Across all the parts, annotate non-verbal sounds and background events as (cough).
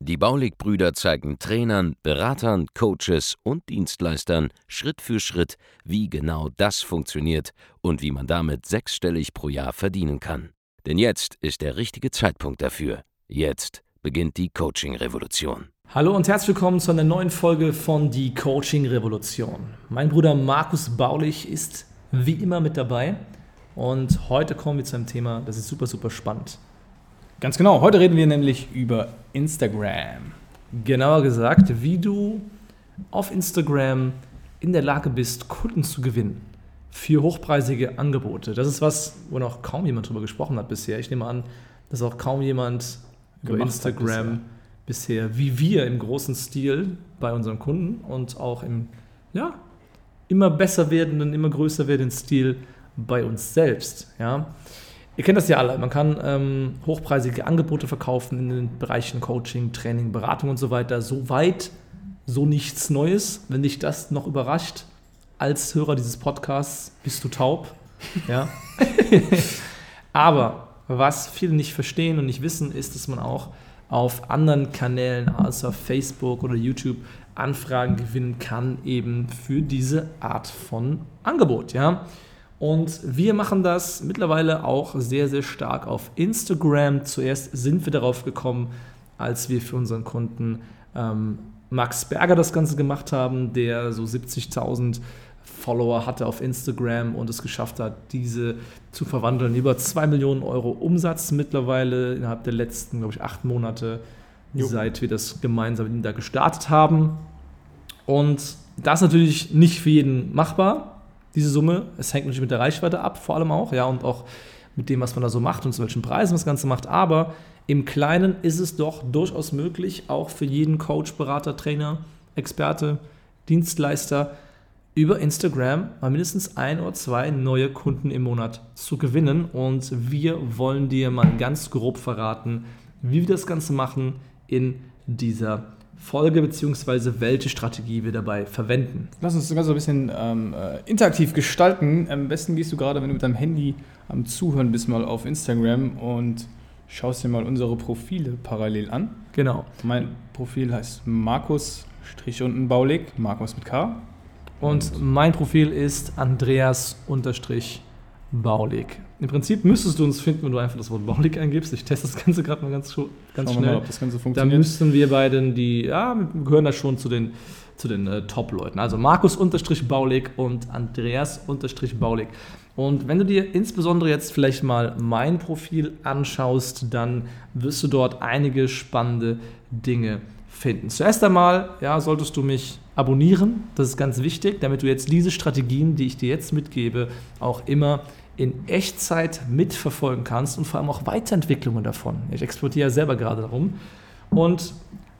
Die Baulig-Brüder zeigen Trainern, Beratern, Coaches und Dienstleistern Schritt für Schritt, wie genau das funktioniert und wie man damit sechsstellig pro Jahr verdienen kann. Denn jetzt ist der richtige Zeitpunkt dafür. Jetzt beginnt die Coaching-Revolution. Hallo und herzlich willkommen zu einer neuen Folge von Die Coaching-Revolution. Mein Bruder Markus Baulich ist wie immer mit dabei und heute kommen wir zu einem Thema, das ist super, super spannend. Ganz genau, heute reden wir nämlich über Instagram. Genauer gesagt, wie du auf Instagram in der Lage bist, Kunden zu gewinnen für hochpreisige Angebote. Das ist was, wo noch kaum jemand drüber gesprochen hat bisher. Ich nehme an, dass auch kaum jemand über Instagram bisher. bisher, wie wir im großen Stil bei unseren Kunden und auch im ja, immer besser werdenden, immer größer werdenden Stil bei uns selbst. Ja. Ihr kennt das ja alle. Man kann ähm, hochpreisige Angebote verkaufen in den Bereichen Coaching, Training, Beratung und so weiter. So weit, so nichts Neues. Wenn dich das noch überrascht, als Hörer dieses Podcasts bist du taub. Ja. (laughs) Aber was viele nicht verstehen und nicht wissen, ist, dass man auch auf anderen Kanälen, außer Facebook oder YouTube, Anfragen gewinnen kann, eben für diese Art von Angebot. Ja. Und wir machen das mittlerweile auch sehr, sehr stark auf Instagram. Zuerst sind wir darauf gekommen, als wir für unseren Kunden ähm, Max Berger das Ganze gemacht haben, der so 70.000 Follower hatte auf Instagram und es geschafft hat, diese zu verwandeln. Über 2 Millionen Euro Umsatz mittlerweile innerhalb der letzten, glaube ich, acht Monate, jo. seit wir das gemeinsam mit ihm da gestartet haben. Und das ist natürlich nicht für jeden machbar diese Summe. Es hängt natürlich mit der Reichweite ab, vor allem auch, ja, und auch mit dem, was man da so macht und zu welchen Preisen das Ganze macht. Aber im Kleinen ist es doch durchaus möglich, auch für jeden Coach, Berater, Trainer, Experte, Dienstleister über Instagram mal mindestens ein oder zwei neue Kunden im Monat zu gewinnen. Und wir wollen dir mal ganz grob verraten, wie wir das Ganze machen in dieser Folge bzw. welche Strategie wir dabei verwenden. Lass uns das Ganze ein bisschen ähm, äh, interaktiv gestalten. Am besten gehst du gerade, wenn du mit deinem Handy am Zuhören bist, mal auf Instagram und schaust dir mal unsere Profile parallel an. Genau. Mein Profil heißt Markus-Baulig, Markus mit K. Und, und mein Profil ist Andreas-Baulig. Baulig. Im Prinzip müsstest du uns finden, wenn du einfach das Wort Baulig eingibst. Ich teste das Ganze gerade mal ganz, ganz schnell. Mal, ob das Ganze funktioniert. Da müssten wir beiden, die, ja, wir gehören da schon zu den, zu den äh, Top-Leuten. Also Markus-Baulig und Andreas-Baulig. Und wenn du dir insbesondere jetzt vielleicht mal mein Profil anschaust, dann wirst du dort einige spannende Dinge finden. Zuerst einmal ja, solltest du mich abonnieren, das ist ganz wichtig, damit du jetzt diese Strategien, die ich dir jetzt mitgebe, auch immer in Echtzeit mitverfolgen kannst und vor allem auch Weiterentwicklungen davon. Ich exportiere ja selber gerade darum. Und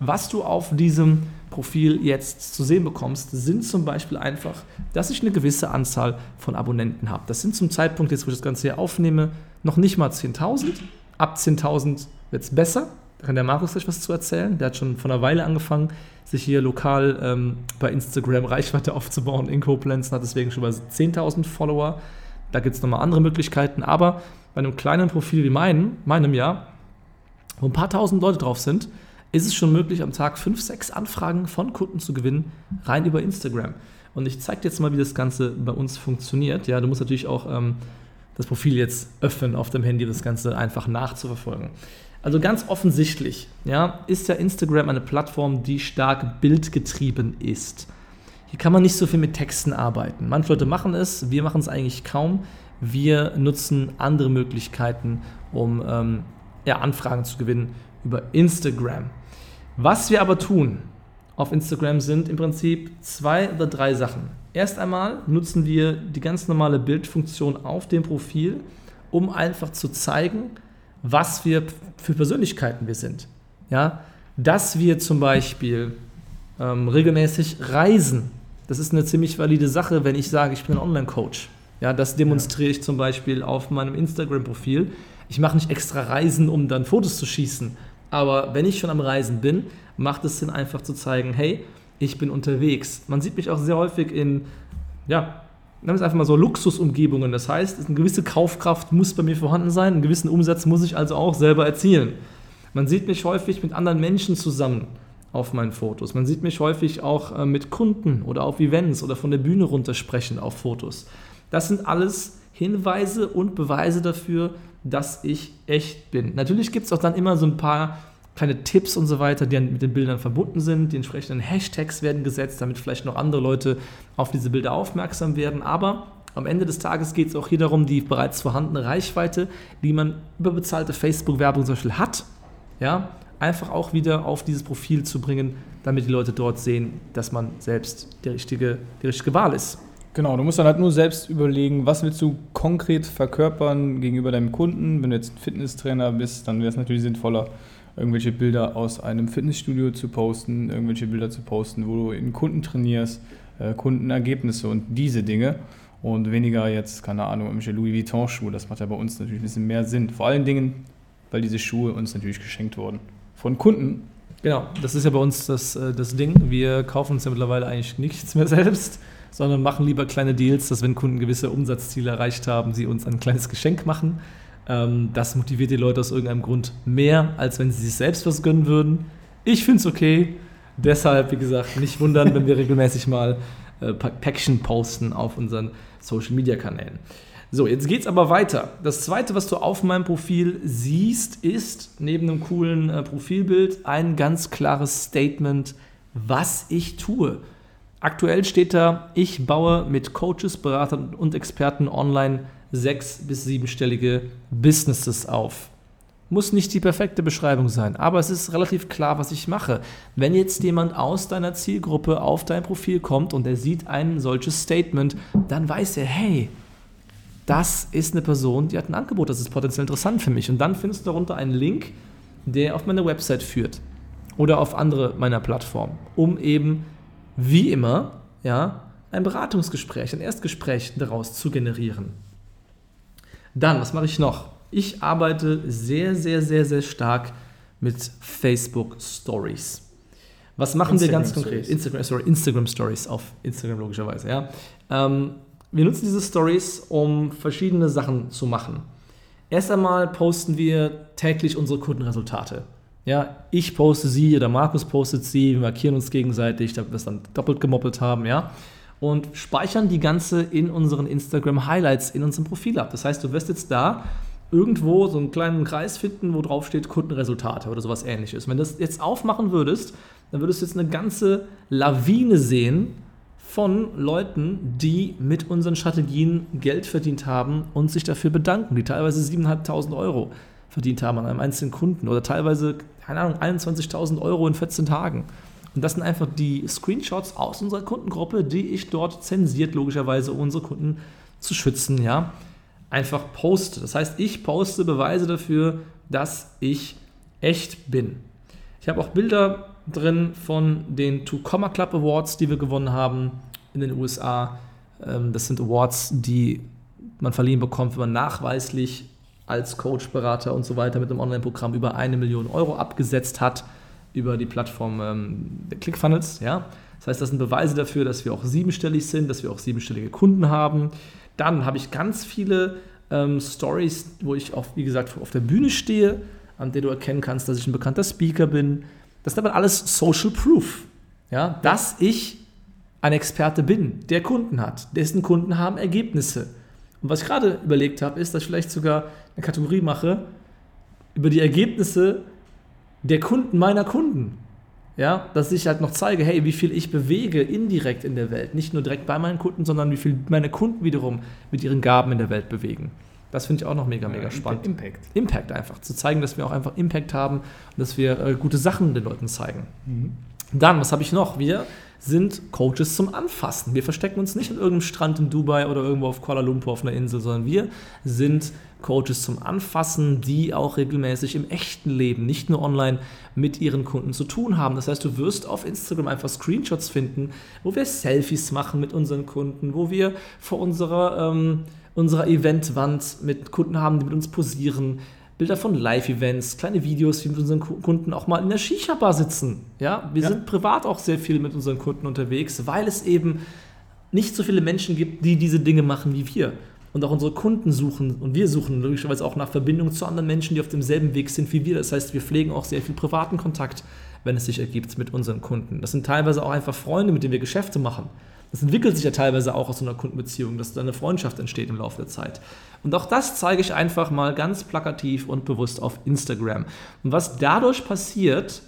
was du auf diesem Profil jetzt zu sehen bekommst, sind zum Beispiel einfach, dass ich eine gewisse Anzahl von Abonnenten habe. Das sind zum Zeitpunkt, jetzt wo ich das Ganze hier aufnehme, noch nicht mal 10.000. Ab 10.000 wird es besser. Da kann der Markus gleich was zu erzählen. Der hat schon vor einer Weile angefangen, sich hier lokal ähm, bei Instagram Reichweite aufzubauen in Koblenz hat deswegen schon mal 10.000 Follower. Da gibt es nochmal andere Möglichkeiten, aber bei einem kleinen Profil wie meinem, meinem ja, wo ein paar tausend Leute drauf sind, ist es schon möglich, am Tag fünf, sechs Anfragen von Kunden zu gewinnen, rein über Instagram. Und ich zeige dir jetzt mal, wie das Ganze bei uns funktioniert. Ja, du musst natürlich auch ähm, das Profil jetzt öffnen auf dem Handy, das Ganze einfach nachzuverfolgen. Also ganz offensichtlich ja, ist ja Instagram eine Plattform, die stark bildgetrieben ist. Hier kann man nicht so viel mit Texten arbeiten. Manche Leute machen es, wir machen es eigentlich kaum. Wir nutzen andere Möglichkeiten, um ähm, ja, Anfragen zu gewinnen über Instagram. Was wir aber tun auf Instagram sind im Prinzip zwei oder drei Sachen. Erst einmal nutzen wir die ganz normale Bildfunktion auf dem Profil, um einfach zu zeigen, was wir für Persönlichkeiten wir sind. Ja, dass wir zum Beispiel ähm, regelmäßig reisen das ist eine ziemlich valide Sache, wenn ich sage, ich bin ein Online-Coach. Ja, das demonstriere ich zum Beispiel auf meinem Instagram-Profil. Ich mache nicht extra Reisen, um dann Fotos zu schießen. Aber wenn ich schon am Reisen bin, macht es Sinn, einfach zu zeigen, hey, ich bin unterwegs. Man sieht mich auch sehr häufig in, ja, nennen wir es einfach mal so Luxusumgebungen. Das heißt, eine gewisse Kaufkraft muss bei mir vorhanden sein, einen gewissen Umsatz muss ich also auch selber erzielen. Man sieht mich häufig mit anderen Menschen zusammen auf meinen Fotos. Man sieht mich häufig auch äh, mit Kunden oder auf Events oder von der Bühne runter sprechen auf Fotos. Das sind alles Hinweise und Beweise dafür, dass ich echt bin. Natürlich gibt es auch dann immer so ein paar kleine Tipps und so weiter, die mit den Bildern verbunden sind. Die entsprechenden Hashtags werden gesetzt, damit vielleicht noch andere Leute auf diese Bilder aufmerksam werden. Aber am Ende des Tages geht es auch hier darum, die bereits vorhandene Reichweite, die man über bezahlte Facebook-Werbung zum Beispiel hat, ja, einfach auch wieder auf dieses Profil zu bringen, damit die Leute dort sehen, dass man selbst die richtige, die richtige Wahl ist. Genau, du musst dann halt nur selbst überlegen, was willst du konkret verkörpern gegenüber deinem Kunden. Wenn du jetzt ein Fitnesstrainer bist, dann wäre es natürlich sinnvoller, irgendwelche Bilder aus einem Fitnessstudio zu posten, irgendwelche Bilder zu posten, wo du in Kunden trainierst, äh, Kundenergebnisse und diese Dinge. Und weniger jetzt, keine Ahnung, irgendwelche Louis Vuitton-Schuhe. Das macht ja bei uns natürlich ein bisschen mehr Sinn. Vor allen Dingen, weil diese Schuhe uns natürlich geschenkt wurden. Von Kunden. Genau, das ist ja bei uns das, äh, das Ding. Wir kaufen uns ja mittlerweile eigentlich nichts mehr (laughs) selbst sondern machen lieber kleine Deals, dass wenn Kunden gewisse Umsatzziele erreicht haben, sie uns ein kleines Geschenk machen. Ähm, das motiviert die Leute aus irgendeinem Grund mehr, als wenn sie sich selbst was gönnen würden. Ich finde es okay. Deshalb, wie gesagt, nicht wundern, wenn wir (laughs) regelmäßig mal äh, Päckchen posten auf unseren Social Media Kanälen. So, jetzt geht es aber weiter. Das zweite, was du auf meinem Profil siehst, ist neben einem coolen äh, Profilbild ein ganz klares Statement, was ich tue. Aktuell steht da, ich baue mit Coaches, Beratern und Experten online sechs- bis siebenstellige Businesses auf. Muss nicht die perfekte Beschreibung sein, aber es ist relativ klar, was ich mache. Wenn jetzt jemand aus deiner Zielgruppe auf dein Profil kommt und er sieht ein solches Statement, dann weiß er, hey, das ist eine Person, die hat ein Angebot, das ist potenziell interessant für mich. Und dann findest du darunter einen Link, der auf meine Website führt oder auf andere meiner Plattformen, um eben wie immer, ja, ein Beratungsgespräch, ein Erstgespräch daraus zu generieren. Dann, was mache ich noch? Ich arbeite sehr, sehr, sehr, sehr stark mit Facebook Stories. Was machen Instagram wir ganz konkret? Instagram, sorry, Instagram Stories auf Instagram logischerweise. Ja. Ähm, wir nutzen diese Stories, um verschiedene Sachen zu machen. Erst einmal posten wir täglich unsere Kundenresultate. Ja, ich poste sie oder Markus postet sie, wir markieren uns gegenseitig, damit wir es dann doppelt gemoppelt haben, ja. Und speichern die ganze in unseren Instagram Highlights in unserem Profil ab. Das heißt, du wirst jetzt da irgendwo so einen kleinen Kreis finden, wo drauf steht Kundenresultate oder sowas ähnliches. Wenn du das jetzt aufmachen würdest, dann würdest du jetzt eine ganze Lawine sehen von Leuten, die mit unseren Strategien Geld verdient haben und sich dafür bedanken, die teilweise 7.500 Euro verdient haben an einem einzelnen Kunden oder teilweise, keine Ahnung, 21.000 Euro in 14 Tagen. Und das sind einfach die Screenshots aus unserer Kundengruppe, die ich dort zensiert, logischerweise, um unsere Kunden zu schützen, ja, einfach poste. Das heißt, ich poste Beweise dafür, dass ich echt bin. Ich habe auch Bilder drin von den Two Comma Club Awards, die wir gewonnen haben in den USA. Ähm, das sind Awards, die man verliehen bekommt, wenn man nachweislich als Coach, Berater und so weiter mit einem Online-Programm über eine Million Euro abgesetzt hat über die Plattform ähm, ClickFunnels. Ja? Das heißt, das sind Beweise dafür, dass wir auch siebenstellig sind, dass wir auch siebenstellige Kunden haben. Dann habe ich ganz viele ähm, Stories, wo ich auch, wie gesagt, auf der Bühne stehe, an der du erkennen kannst, dass ich ein bekannter Speaker bin. Das ist aber alles Social Proof. Ja? Dass ich ein Experte bin, der Kunden hat, dessen Kunden haben Ergebnisse. Und was ich gerade überlegt habe, ist, dass ich vielleicht sogar eine Kategorie mache über die Ergebnisse der Kunden meiner Kunden. Ja, dass ich halt noch zeige, hey, wie viel ich bewege indirekt in der Welt. Nicht nur direkt bei meinen Kunden, sondern wie viel meine Kunden wiederum mit ihren Gaben in der Welt bewegen. Das finde ich auch noch mega, mega spannend. Impact. Impact einfach. Zu zeigen, dass wir auch einfach Impact haben und dass wir äh, gute Sachen den Leuten zeigen. Mhm. Dann, was habe ich noch? Wir sind Coaches zum Anfassen. Wir verstecken uns nicht an irgendeinem Strand in Dubai oder irgendwo auf Kuala Lumpur auf einer Insel, sondern wir sind Coaches zum Anfassen, die auch regelmäßig im echten Leben, nicht nur online, mit ihren Kunden zu tun haben. Das heißt, du wirst auf Instagram einfach Screenshots finden, wo wir Selfies machen mit unseren Kunden, wo wir vor unserer, ähm, unserer Eventwand mit Kunden haben, die mit uns posieren, Bilder von Live-Events, kleine Videos, wie wir mit unseren Kunden auch mal in der Shisha-Bar sitzen. Ja, wir ja. sind privat auch sehr viel mit unseren Kunden unterwegs, weil es eben nicht so viele Menschen gibt, die diese Dinge machen wie wir. Und auch unsere Kunden suchen und wir suchen logischerweise auch nach Verbindung zu anderen Menschen, die auf demselben Weg sind wie wir. Das heißt, wir pflegen auch sehr viel privaten Kontakt, wenn es sich ergibt mit unseren Kunden. Das sind teilweise auch einfach Freunde, mit denen wir Geschäfte machen. Das entwickelt sich ja teilweise auch aus so einer Kundenbeziehung, dass da eine Freundschaft entsteht im Laufe der Zeit. Und auch das zeige ich einfach mal ganz plakativ und bewusst auf Instagram. Und was dadurch passiert,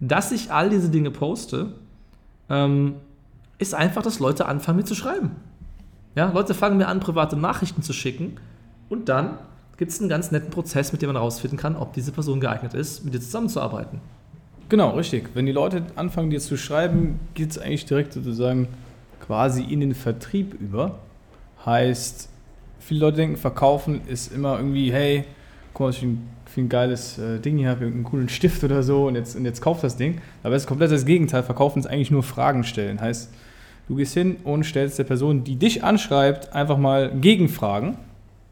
dass ich all diese Dinge poste, ähm, ist einfach, dass Leute anfangen, mir zu schreiben. Ja, Leute fangen mir an, private Nachrichten zu schicken und dann gibt es einen ganz netten Prozess, mit dem man herausfinden kann, ob diese Person geeignet ist, mit dir zusammenzuarbeiten. Genau, richtig. Wenn die Leute anfangen, dir zu schreiben, geht es eigentlich direkt sozusagen quasi in den Vertrieb über. Heißt, viele Leute denken, verkaufen ist immer irgendwie, hey, guck mal, ich ein, ein geiles äh, Ding hier, habe einen coolen Stift oder so und jetzt, und jetzt kauf das Ding. Aber es ist komplett das Gegenteil. Verkaufen ist eigentlich nur Fragen stellen. Heißt, du gehst hin und stellst der Person, die dich anschreibt, einfach mal Gegenfragen,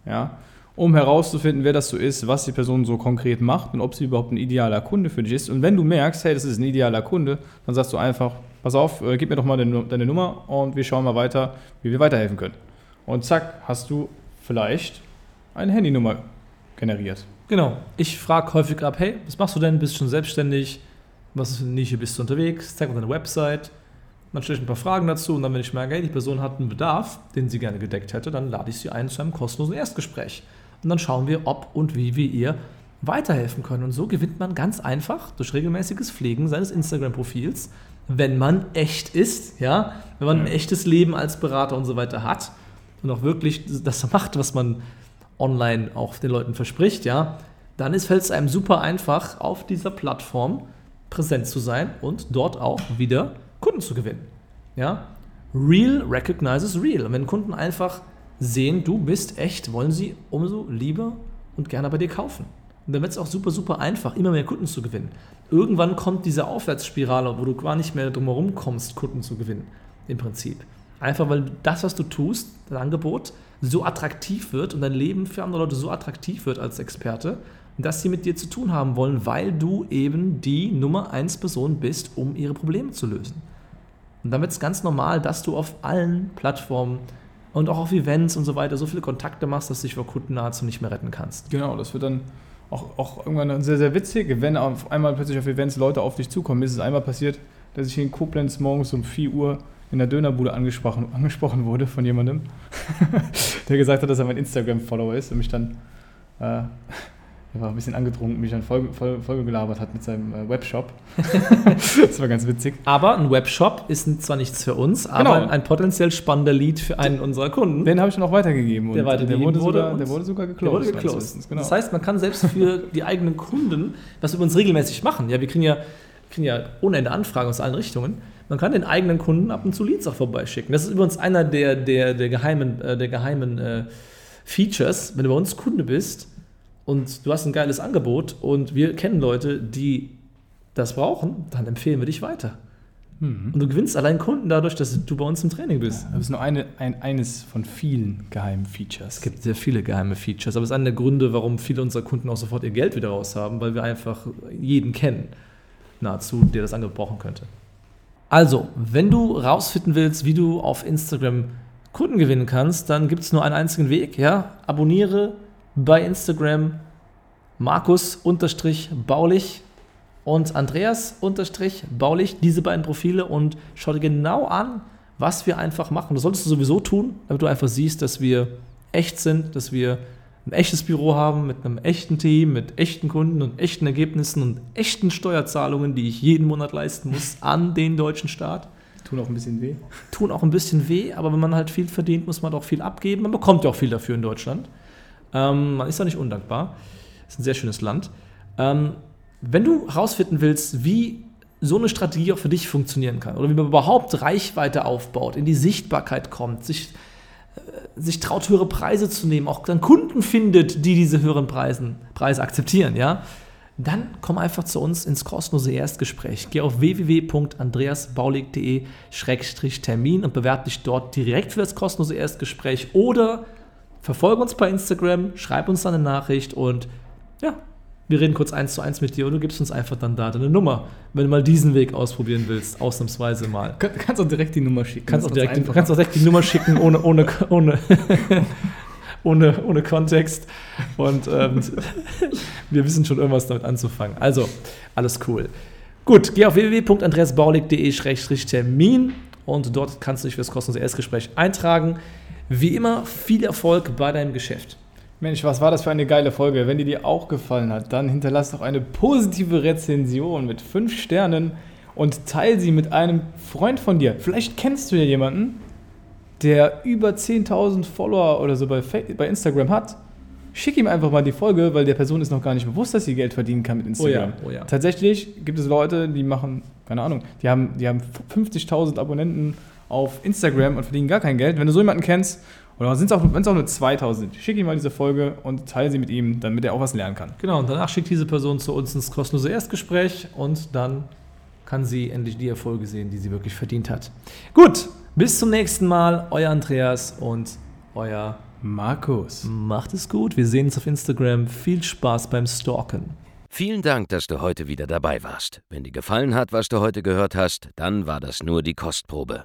ja, um herauszufinden, wer das so ist, was die Person so konkret macht und ob sie überhaupt ein idealer Kunde für dich ist. Und wenn du merkst, hey, das ist ein idealer Kunde, dann sagst du einfach, pass auf, äh, gib mir doch mal deine, deine Nummer und wir schauen mal weiter, wie wir weiterhelfen können. Und zack, hast du vielleicht eine Handynummer generiert. Genau. Ich frage häufig ab, hey, was machst du denn? Bist du schon selbstständig? Was ist für eine Nische bist du unterwegs? Zeig mir deine Website. Dann stelle ich ein paar Fragen dazu und dann, wenn ich merke, hey, die Person hat einen Bedarf, den sie gerne gedeckt hätte, dann lade ich sie ein zu einem kostenlosen Erstgespräch. Und dann schauen wir, ob und wie wir ihr weiterhelfen können. Und so gewinnt man ganz einfach durch regelmäßiges Pflegen seines Instagram-Profils wenn man echt ist, ja, wenn man ein echtes Leben als Berater und so weiter hat und auch wirklich das macht, was man online auch den Leuten verspricht, ja, dann fällt es einem super einfach, auf dieser Plattform präsent zu sein und dort auch wieder Kunden zu gewinnen. Ja? Real recognizes real. Und wenn Kunden einfach sehen, du bist echt, wollen sie umso lieber und gerne bei dir kaufen. Und dann wird es auch super, super einfach, immer mehr Kunden zu gewinnen. Irgendwann kommt diese Aufwärtsspirale, wo du gar nicht mehr drumherum kommst, Kunden zu gewinnen, im Prinzip. Einfach weil das, was du tust, dein Angebot, so attraktiv wird und dein Leben für andere Leute so attraktiv wird als Experte, dass sie mit dir zu tun haben wollen, weil du eben die Nummer 1 Person bist, um ihre Probleme zu lösen. Und damit ist ganz normal, dass du auf allen Plattformen und auch auf Events und so weiter so viele Kontakte machst, dass du dich vor Kunden nahezu nicht mehr retten kannst. Genau, das wird dann auch, auch irgendwann sehr, sehr witzig, wenn auf einmal plötzlich auf Events Leute auf dich zukommen. Mir ist es einmal passiert, dass ich in Koblenz morgens um 4 Uhr in der Dönerbude angesprochen, angesprochen wurde von jemandem, (laughs) der gesagt hat, dass er mein Instagram-Follower ist und mich dann äh, war ein bisschen angetrunken, mich dann voll, voll, voll gelabert hat mit seinem äh, Webshop. (laughs) das war ganz witzig. Aber ein Webshop ist zwar nichts für uns, aber genau. ein potenziell spannender Lead für einen unserer Kunden. Den habe ich dann auch weitergegeben. Der, weitergegeben der, wurde, sogar, der wurde sogar geclosed. Der wurde geclosed. Genau. Das heißt, man kann selbst für die eigenen Kunden, was wir uns regelmäßig machen, ja, wir kriegen ja, kriegen ja ohne Ende Anfragen aus allen Richtungen, man kann den eigenen Kunden ab und zu Leads auch vorbeischicken. Das ist übrigens einer der, der, der geheimen, äh, der geheimen äh, Features. Wenn du bei uns Kunde bist, und du hast ein geiles Angebot und wir kennen Leute, die das brauchen, dann empfehlen wir dich weiter. Mhm. Und du gewinnst allein Kunden dadurch, dass du bei uns im Training bist. Ja, das ist nur eine, ein, eines von vielen geheimen Features. Es gibt sehr viele geheime Features, aber es ist einer der Gründe, warum viele unserer Kunden auch sofort ihr Geld wieder raus haben, weil wir einfach jeden kennen, nahezu, der das Angebot brauchen könnte. Also, wenn du rausfinden willst, wie du auf Instagram Kunden gewinnen kannst, dann gibt es nur einen einzigen Weg. Ja? Abonniere bei Instagram Markus-Baulich und Andreas-Baulich, diese beiden Profile und schau dir genau an, was wir einfach machen. Das solltest du sowieso tun, damit du einfach siehst, dass wir echt sind, dass wir ein echtes Büro haben mit einem echten Team, mit echten Kunden und echten Ergebnissen und echten Steuerzahlungen, die ich jeden Monat leisten muss an den deutschen Staat. Tun auch ein bisschen weh. Tun auch ein bisschen weh, aber wenn man halt viel verdient, muss man auch viel abgeben. Man bekommt ja auch viel dafür in Deutschland. Ähm, man ist ja nicht undankbar. Ist ein sehr schönes Land. Ähm, wenn du herausfinden willst, wie so eine Strategie auch für dich funktionieren kann oder wie man überhaupt Reichweite aufbaut, in die Sichtbarkeit kommt, sich, äh, sich traut, höhere Preise zu nehmen, auch dann Kunden findet, die diese höheren Preisen, Preise akzeptieren, ja, dann komm einfach zu uns ins kostenlose Erstgespräch. Geh auf www.andreasbaulig.de-termin und bewerbe dich dort direkt für das kostenlose Erstgespräch oder verfolge uns bei Instagram, schreib uns eine Nachricht und ja, wir reden kurz eins zu eins mit dir und du gibst uns einfach dann da deine Nummer, wenn du mal diesen Weg ausprobieren willst, ausnahmsweise mal. Du kannst auch direkt die Nummer schicken. Kannst, auch direkt, kannst auch direkt die Nummer schicken, ohne, ohne, ohne, (laughs) ohne, ohne Kontext. Und ähm, (laughs) wir wissen schon irgendwas damit anzufangen. Also, alles cool. Gut, geh auf www.andreasbaulig.de-termin und dort kannst du dich für das kostenlose Erstgespräch eintragen. Wie immer, viel Erfolg bei deinem Geschäft. Mensch, was war das für eine geile Folge? Wenn die dir auch gefallen hat, dann hinterlass doch eine positive Rezension mit 5 Sternen und teile sie mit einem Freund von dir. Vielleicht kennst du ja jemanden, der über 10.000 Follower oder so bei, bei Instagram hat. Schick ihm einfach mal die Folge, weil der Person ist noch gar nicht bewusst, dass sie Geld verdienen kann mit Instagram. Oh ja, oh ja. Tatsächlich gibt es Leute, die machen, keine Ahnung, die haben, die haben 50.000 Abonnenten auf Instagram und verdienen gar kein Geld. Wenn du so jemanden kennst oder wenn es auch, auch nur 2000 sind, schick ihm mal diese Folge und teile sie mit ihm, damit er auch was lernen kann. Genau, und danach schickt diese Person zu uns ins kostenlose Erstgespräch und dann kann sie endlich die Erfolge sehen, die sie wirklich verdient hat. Gut, bis zum nächsten Mal. Euer Andreas und euer Markus. Macht es gut. Wir sehen uns auf Instagram. Viel Spaß beim Stalken. Vielen Dank, dass du heute wieder dabei warst. Wenn dir gefallen hat, was du heute gehört hast, dann war das nur die Kostprobe.